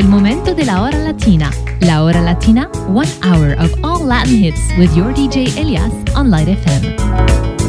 el momento de la hora latina. La hora latina, one hour of all Latin hits with your DJ Elias on Light FM.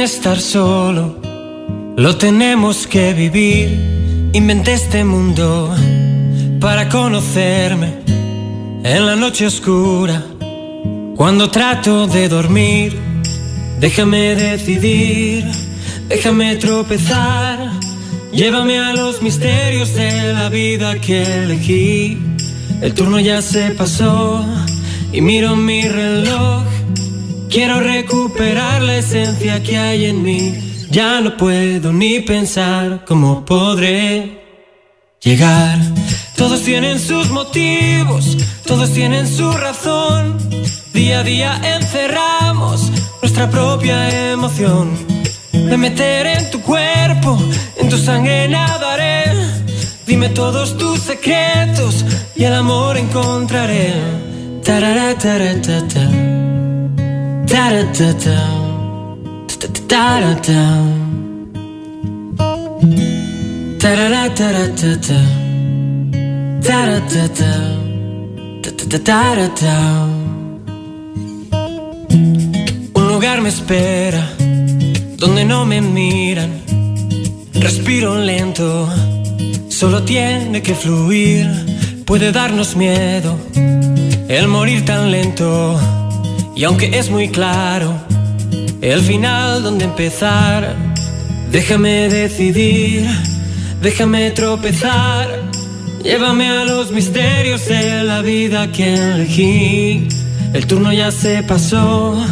Estar solo, lo tenemos que vivir. Inventé este mundo para conocerme en la noche oscura. Cuando trato de dormir, déjame decidir, déjame tropezar. Llévame a los misterios de la vida que elegí. El turno ya se pasó y miro mi reloj Quiero recuperar la esencia que hay en mí. Ya no puedo ni pensar cómo podré llegar. Todos tienen sus motivos, todos tienen su razón. Día a día encerramos nuestra propia emoción. Me meteré en tu cuerpo, en tu sangre nadaré. Dime todos tus secretos y el amor encontraré. Tarara, da da Un lugar me espera donde no me miran. Respiro lento, solo tiene que fluir. Puede darnos miedo el morir tan lento y aunque es muy claro el final donde empezar, déjame decidir, déjame tropezar. Llévame a los misterios de la vida que elegí. El turno ya se pasó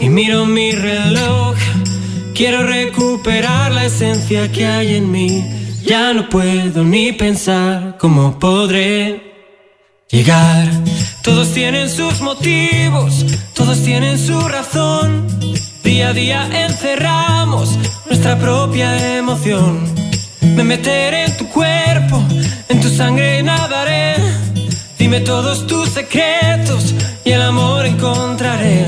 y miro mi reloj. Quiero recuperar la esencia que hay en mí. Ya no puedo ni pensar cómo podré llegar. Todos tienen sus motivos, todos tienen su razón. Día a día encerramos nuestra propia emoción. Me meteré en tu cuerpo, en tu sangre nadaré. Dime todos tus secretos y el amor encontraré.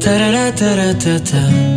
Tarara, taratata.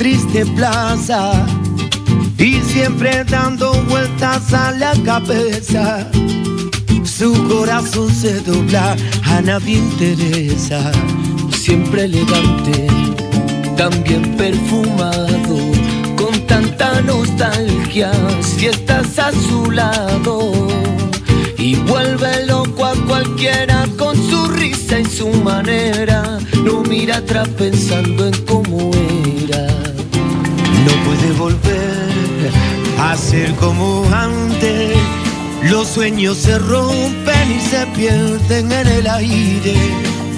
triste plaza. Y siempre dando vueltas a la cabeza, su corazón se dobla, a nadie interesa. Siempre elegante, también perfumado, con tanta nostalgia, si estás a su lado. Y vuelve loco a cualquiera con su risa y su manera. No mira atrás pensando en cómo era. No puede volver a ser como antes. Los sueños se rompen y se pierden en el aire.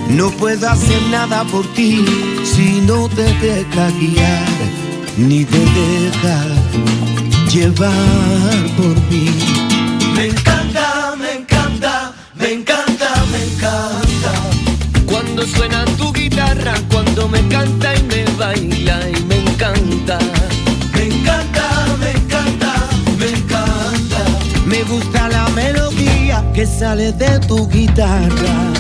No puedo hacer nada por ti si no te deja guiar, ni te deja llevar por mí. Me encanta, me encanta, me encanta, me encanta. Cuando suena tu guitarra, cuando me canta y me baila que sale de tu guitarra.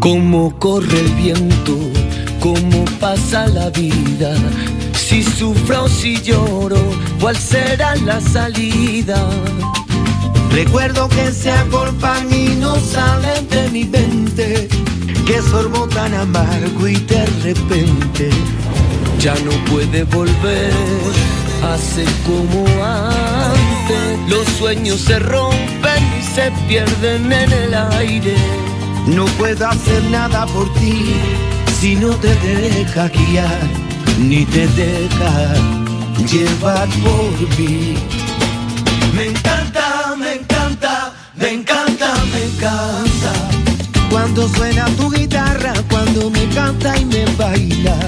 Cómo corre el viento, cómo pasa la vida. Si sufro si lloro, ¿cuál será la salida? Recuerdo que se agolpan y no salen de mi mente. Que sorbo tan amargo y de repente ya no puede volver a ser como antes. Los sueños se rompen y se pierden en el aire. No puedo hacer nada por ti si no te deja guiar, ni te deja llevar por mí. Me encanta, me encanta, me encanta, me encanta. Cuando suena tu guitarra, cuando me canta y me baila.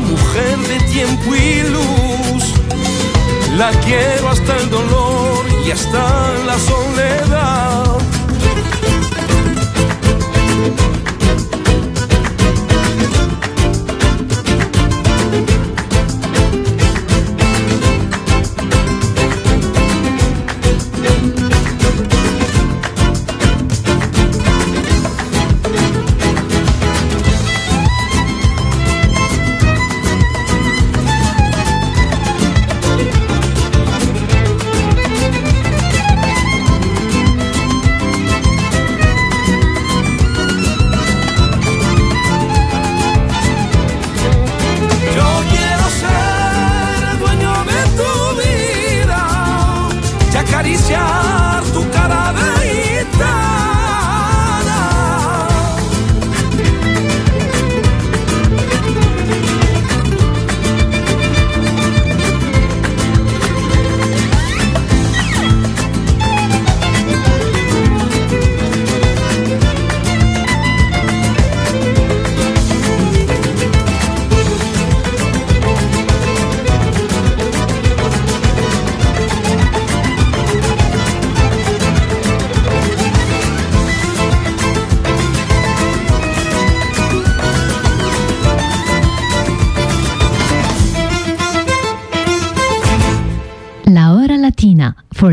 mujer de tiempo y luz. La quiero hasta el dolor y hasta la soledad.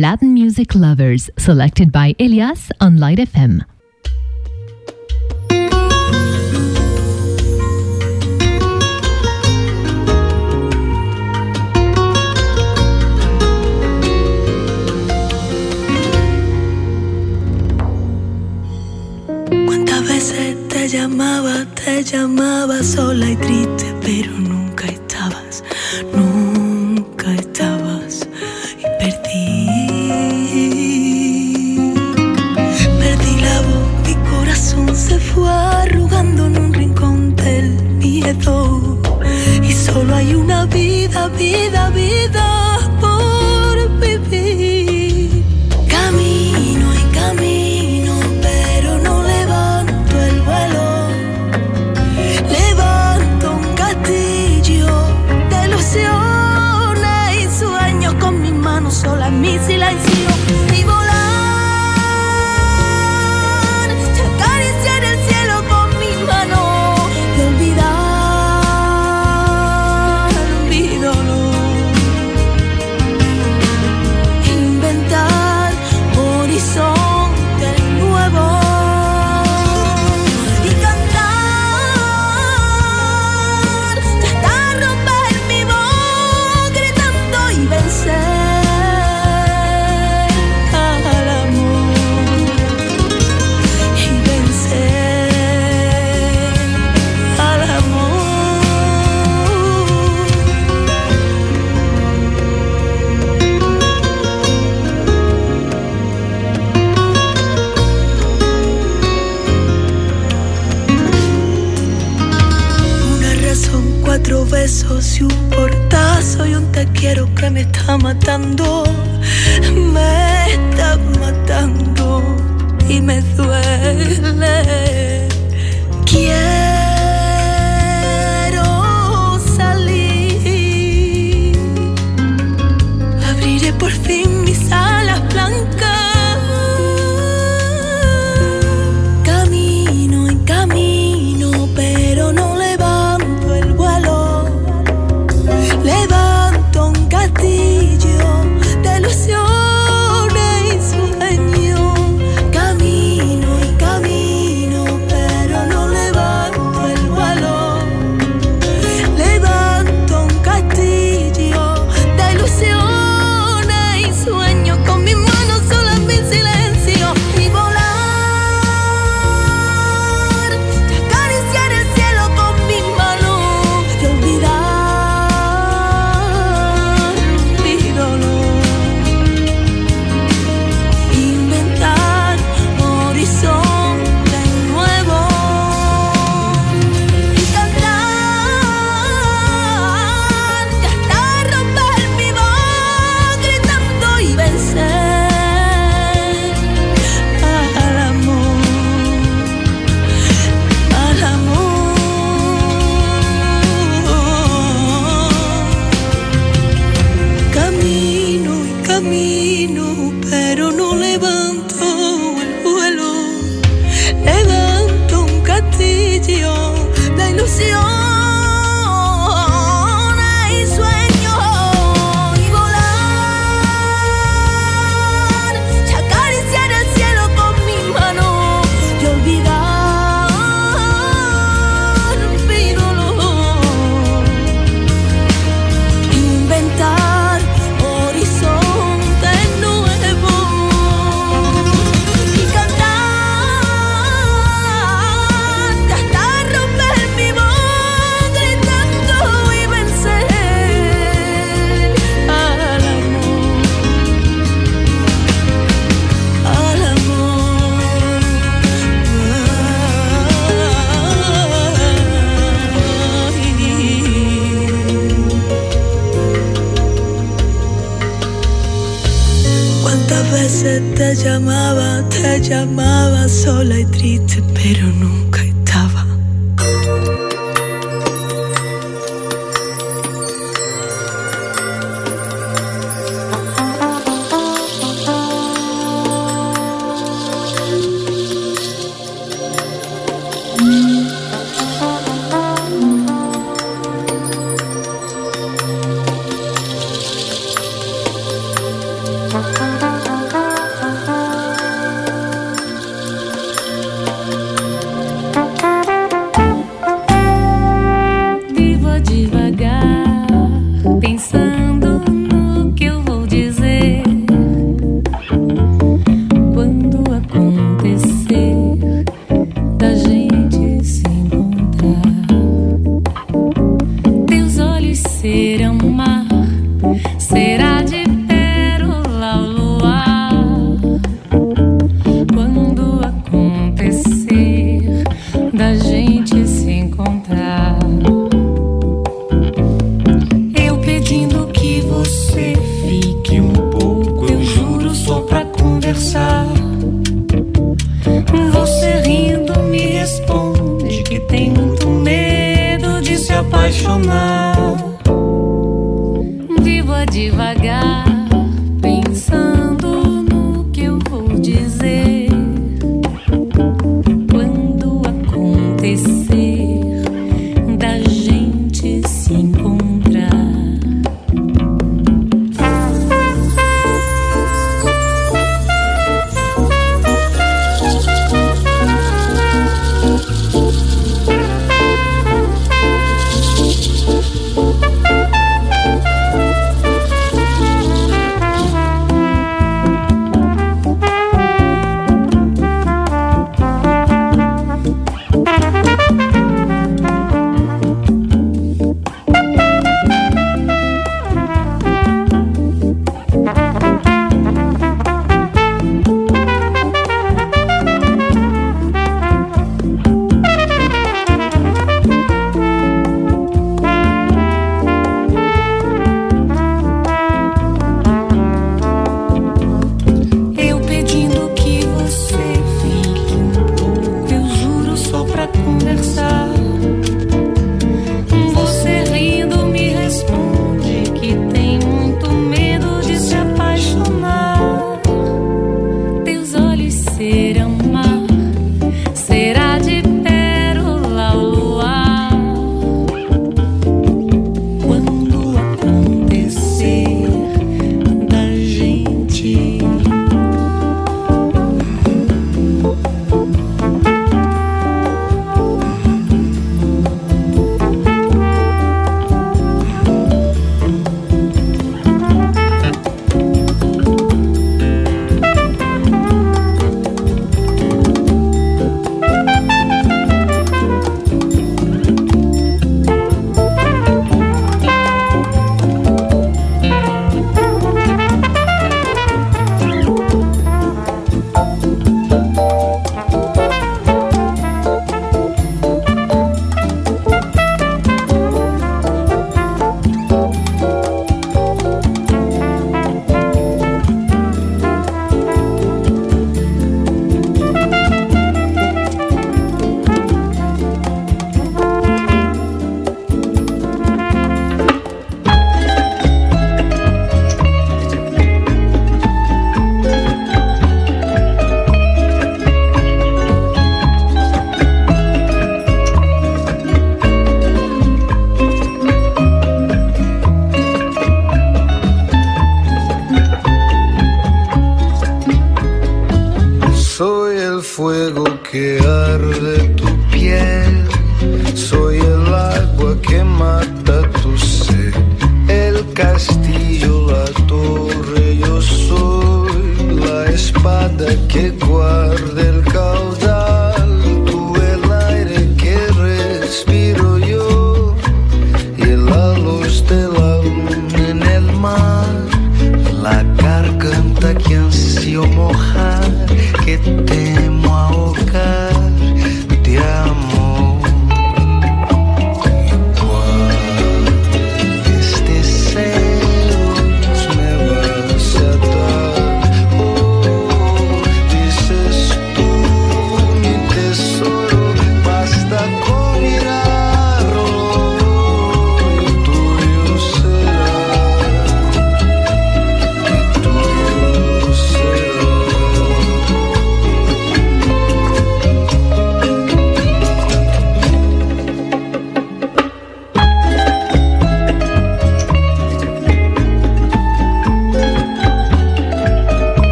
Latin music lovers, selected by Elias on Light FM. ¿Cuántas veces te llamaba, te llamaba sola y triste, pero no? Y solo hay una vida, vida, vida.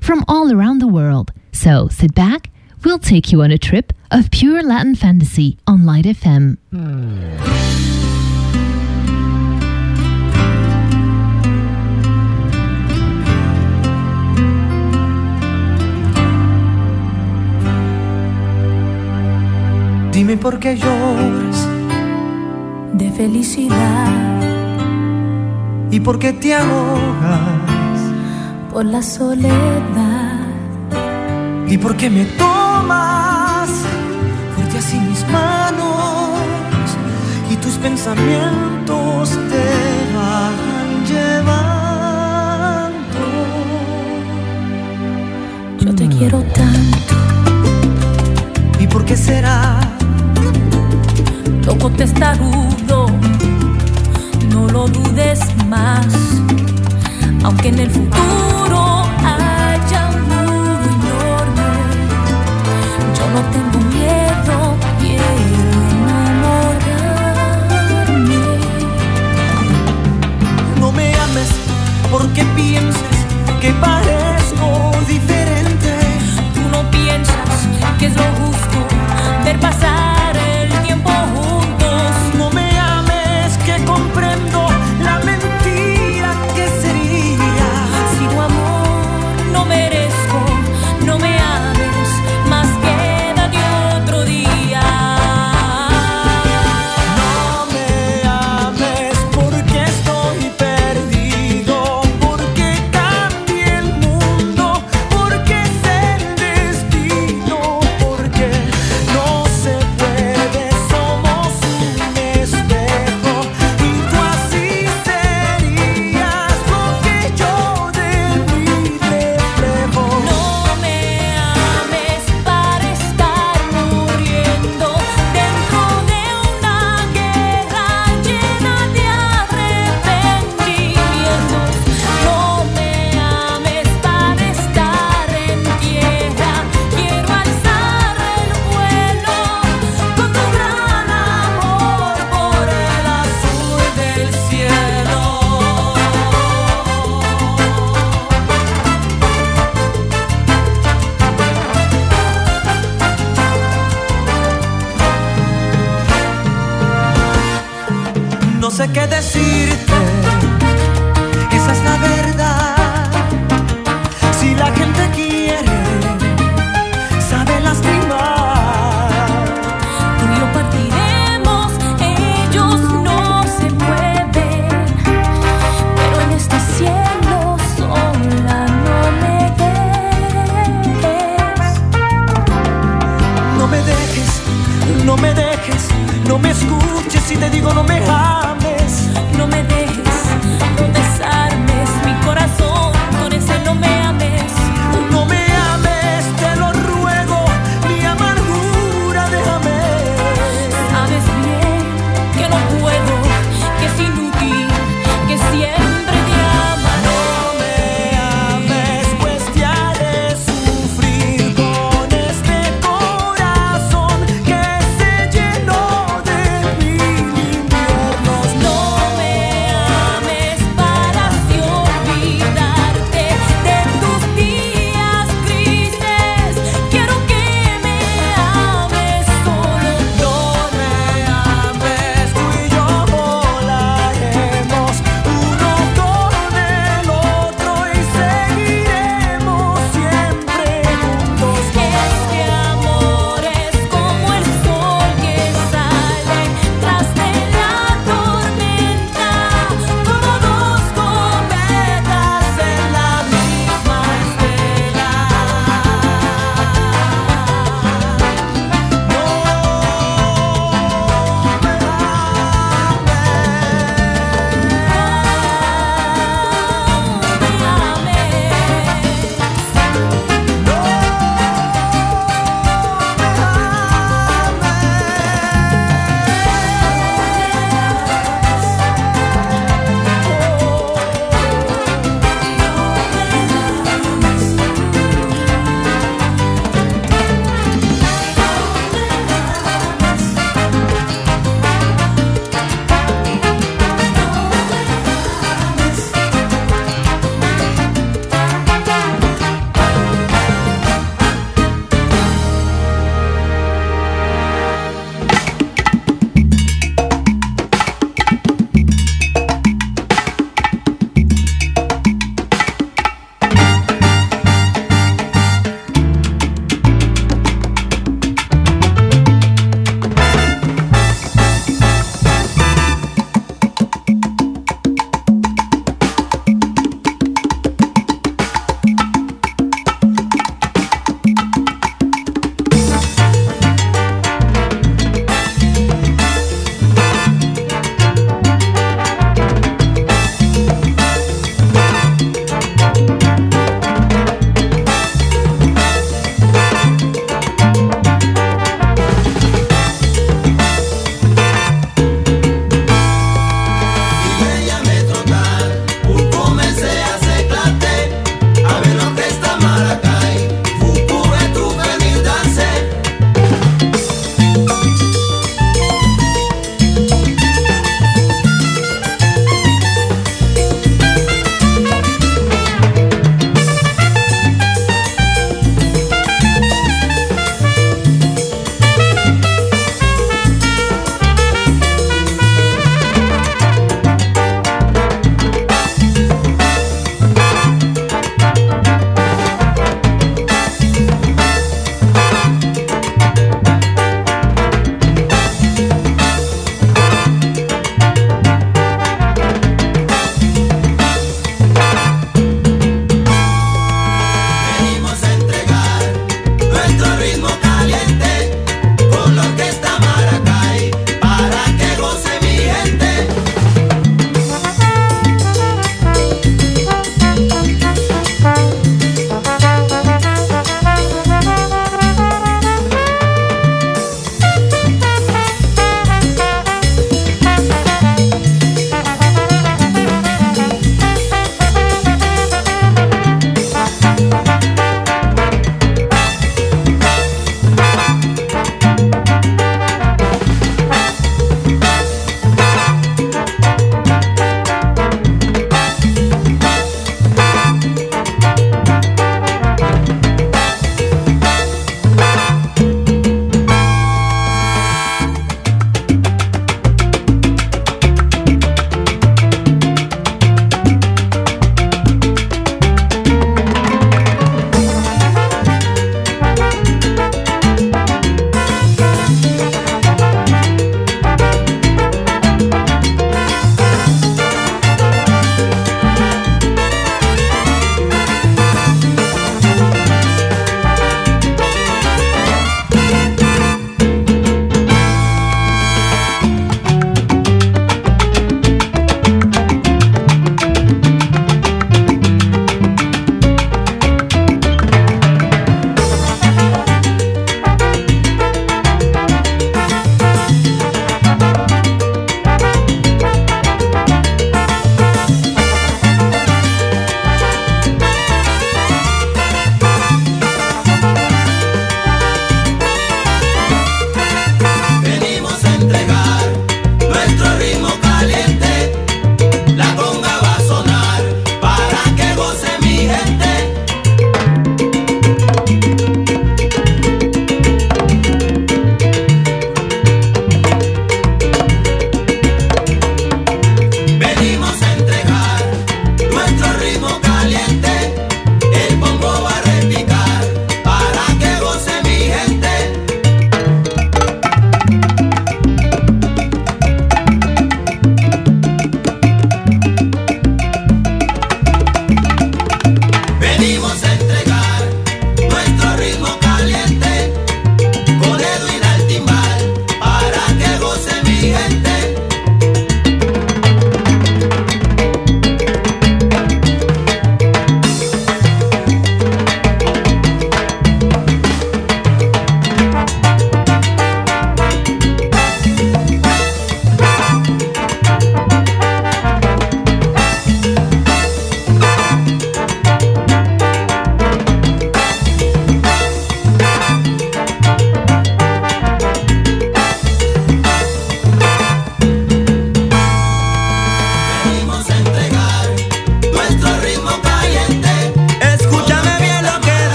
from all around the world. So sit back, we'll take you on a trip of pure Latin fantasy on Light FM. Mm. Dime por qué lloras de felicidad y por qué te ahogas por la soledad. ¿Y por qué me tomas fuerte así mis manos y tus pensamientos te van llevando? Yo te quiero tanto. ¿Y por qué será? Loco testarudo, no lo dudes más aunque en el futuro haya un muro enorme, yo no tengo miedo, quiero enamorarme. No me ames porque pienses que parezco diferente. Tú no piensas que es lo justo ver pasar.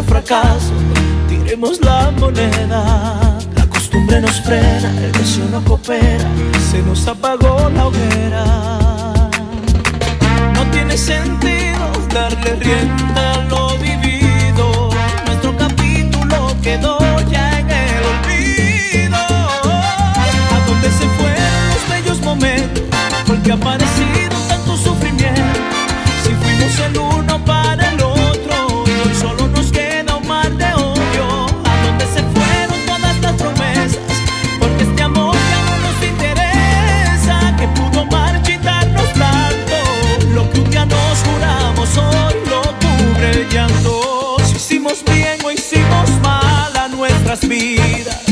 al fracaso, tiremos la moneda. La costumbre nos frena, el deseo no coopera, se nos apagó la hoguera. No tiene sentido darle rienda a lo vivido, nuestro capítulo quedó ya en el olvido. ¿A dónde se fueron los bellos momentos? Porque ha aparecido hicimos bien o hicimos mal a nuestras vidas.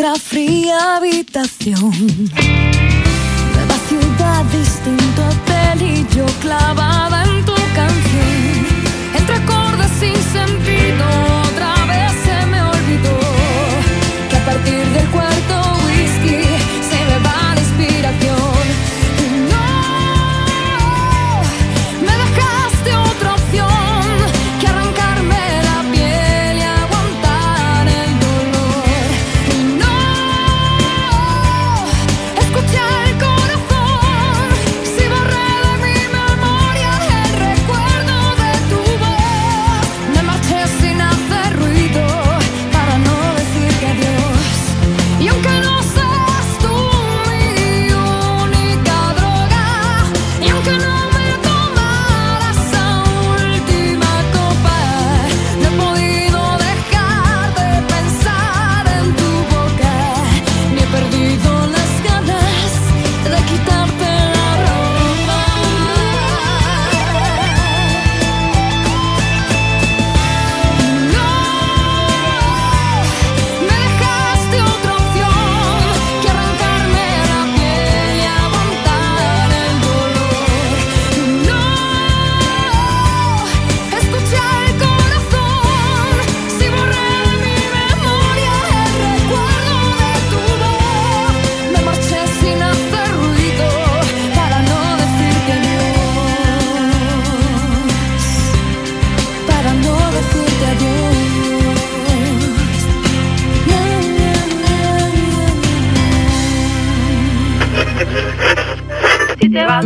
nuestra fría habitación. Nueva ciudad, distinto hotel y yo clavada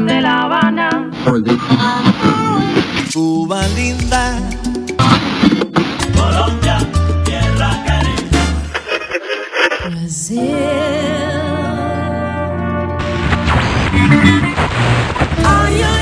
de La Habana. Cuba linda. Colombia, tierra caliente. Brasil. Ay.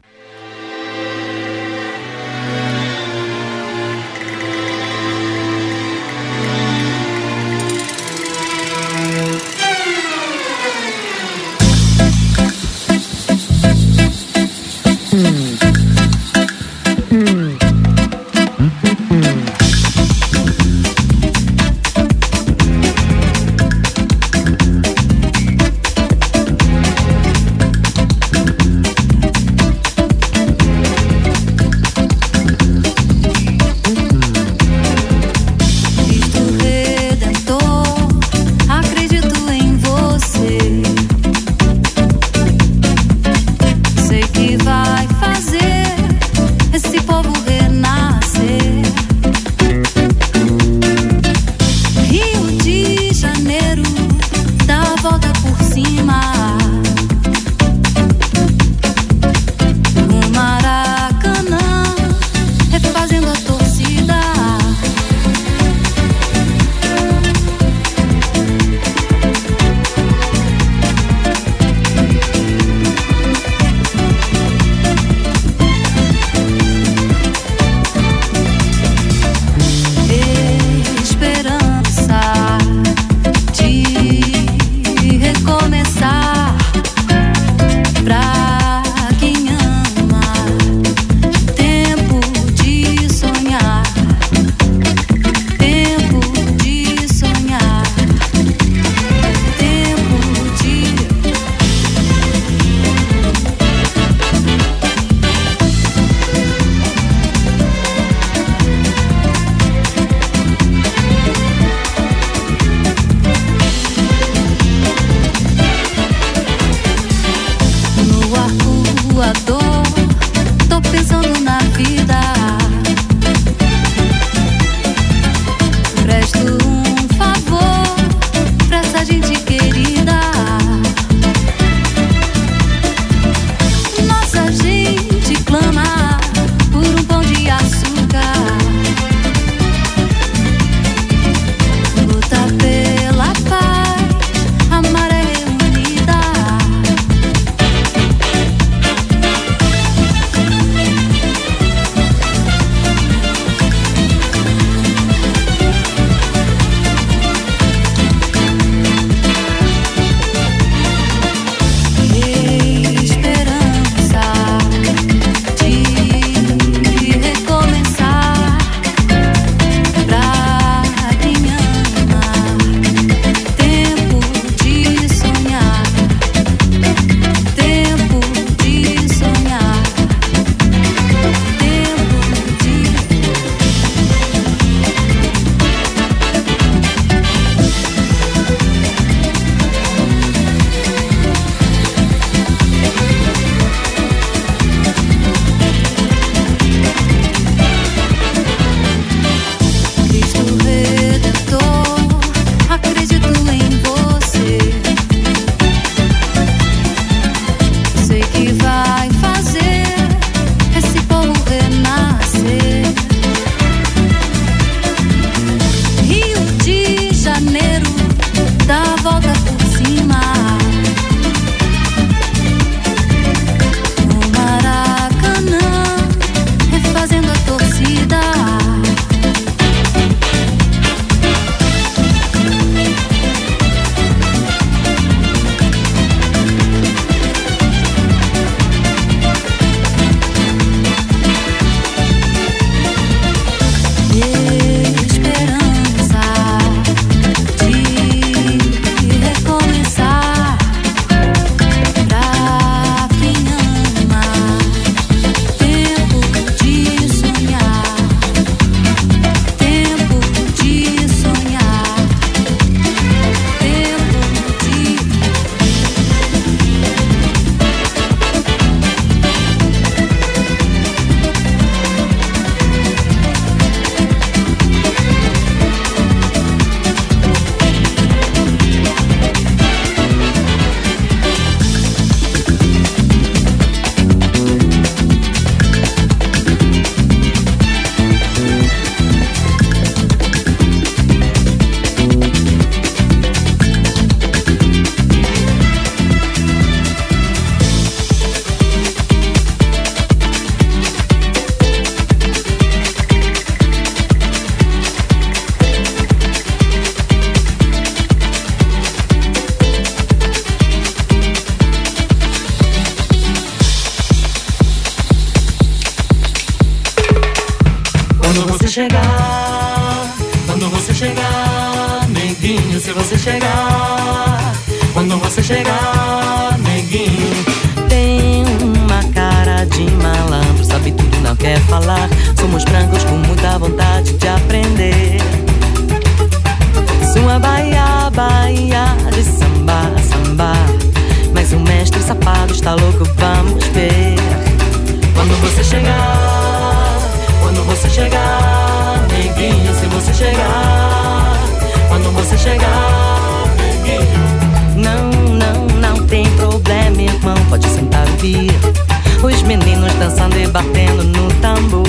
Dançando e batendo no tambor.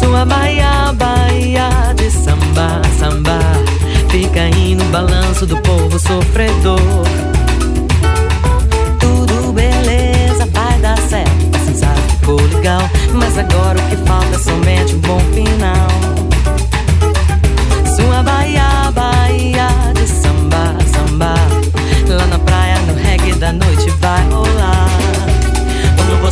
Sua baia, baia de samba, samba. Fica aí no balanço do povo sofredor. Tudo beleza, vai dar certo. Precisar ficou legal. Mas agora o que falta é somente um bom final. Sua baia, baia de samba, samba. Lá na praia, no reggae da noite vai rolar.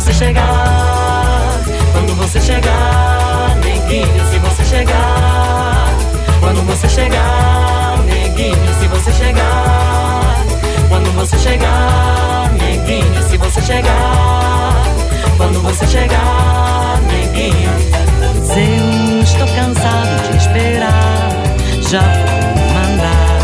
Você chegar, quando você chegar, neguinho, se você chegar, quando você chegar, neguinho, se você chegar, quando você chegar, neguinho, se você chegar, quando você chegar, neguinho. Eu estou cansado de esperar. Já vou mandar,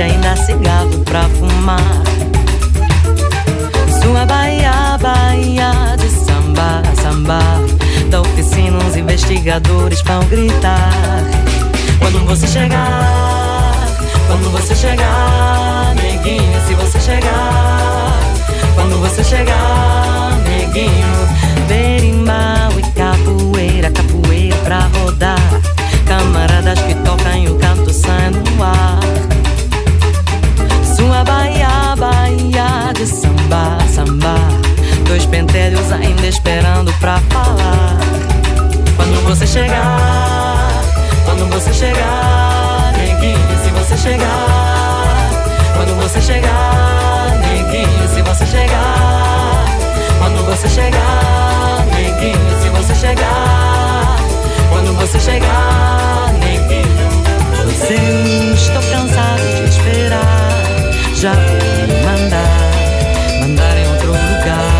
pede ainda cigarro pra fumar. Sua baia, baia de samba, samba. Da oficina, os investigadores vão gritar. Quando você chegar, quando você chegar, neguinho, se você chegar, quando você chegar, neguinho, Berimbau e capoeira, capoeira pra rodar. Camaradas que tocam e o canto sai no ar. Sua baia, baia de samba, samba. Dois pentelhos ainda esperando pra falar. quando você chegar, quando você chegar, neguinho, se você chegar, quando você chegar, neguinho, se você chegar, quando você chegar, neguinho, se você chegar, quando você chegar, neguinho. Eu estou cansado de esperar. già mandare, mandare in otro lugar.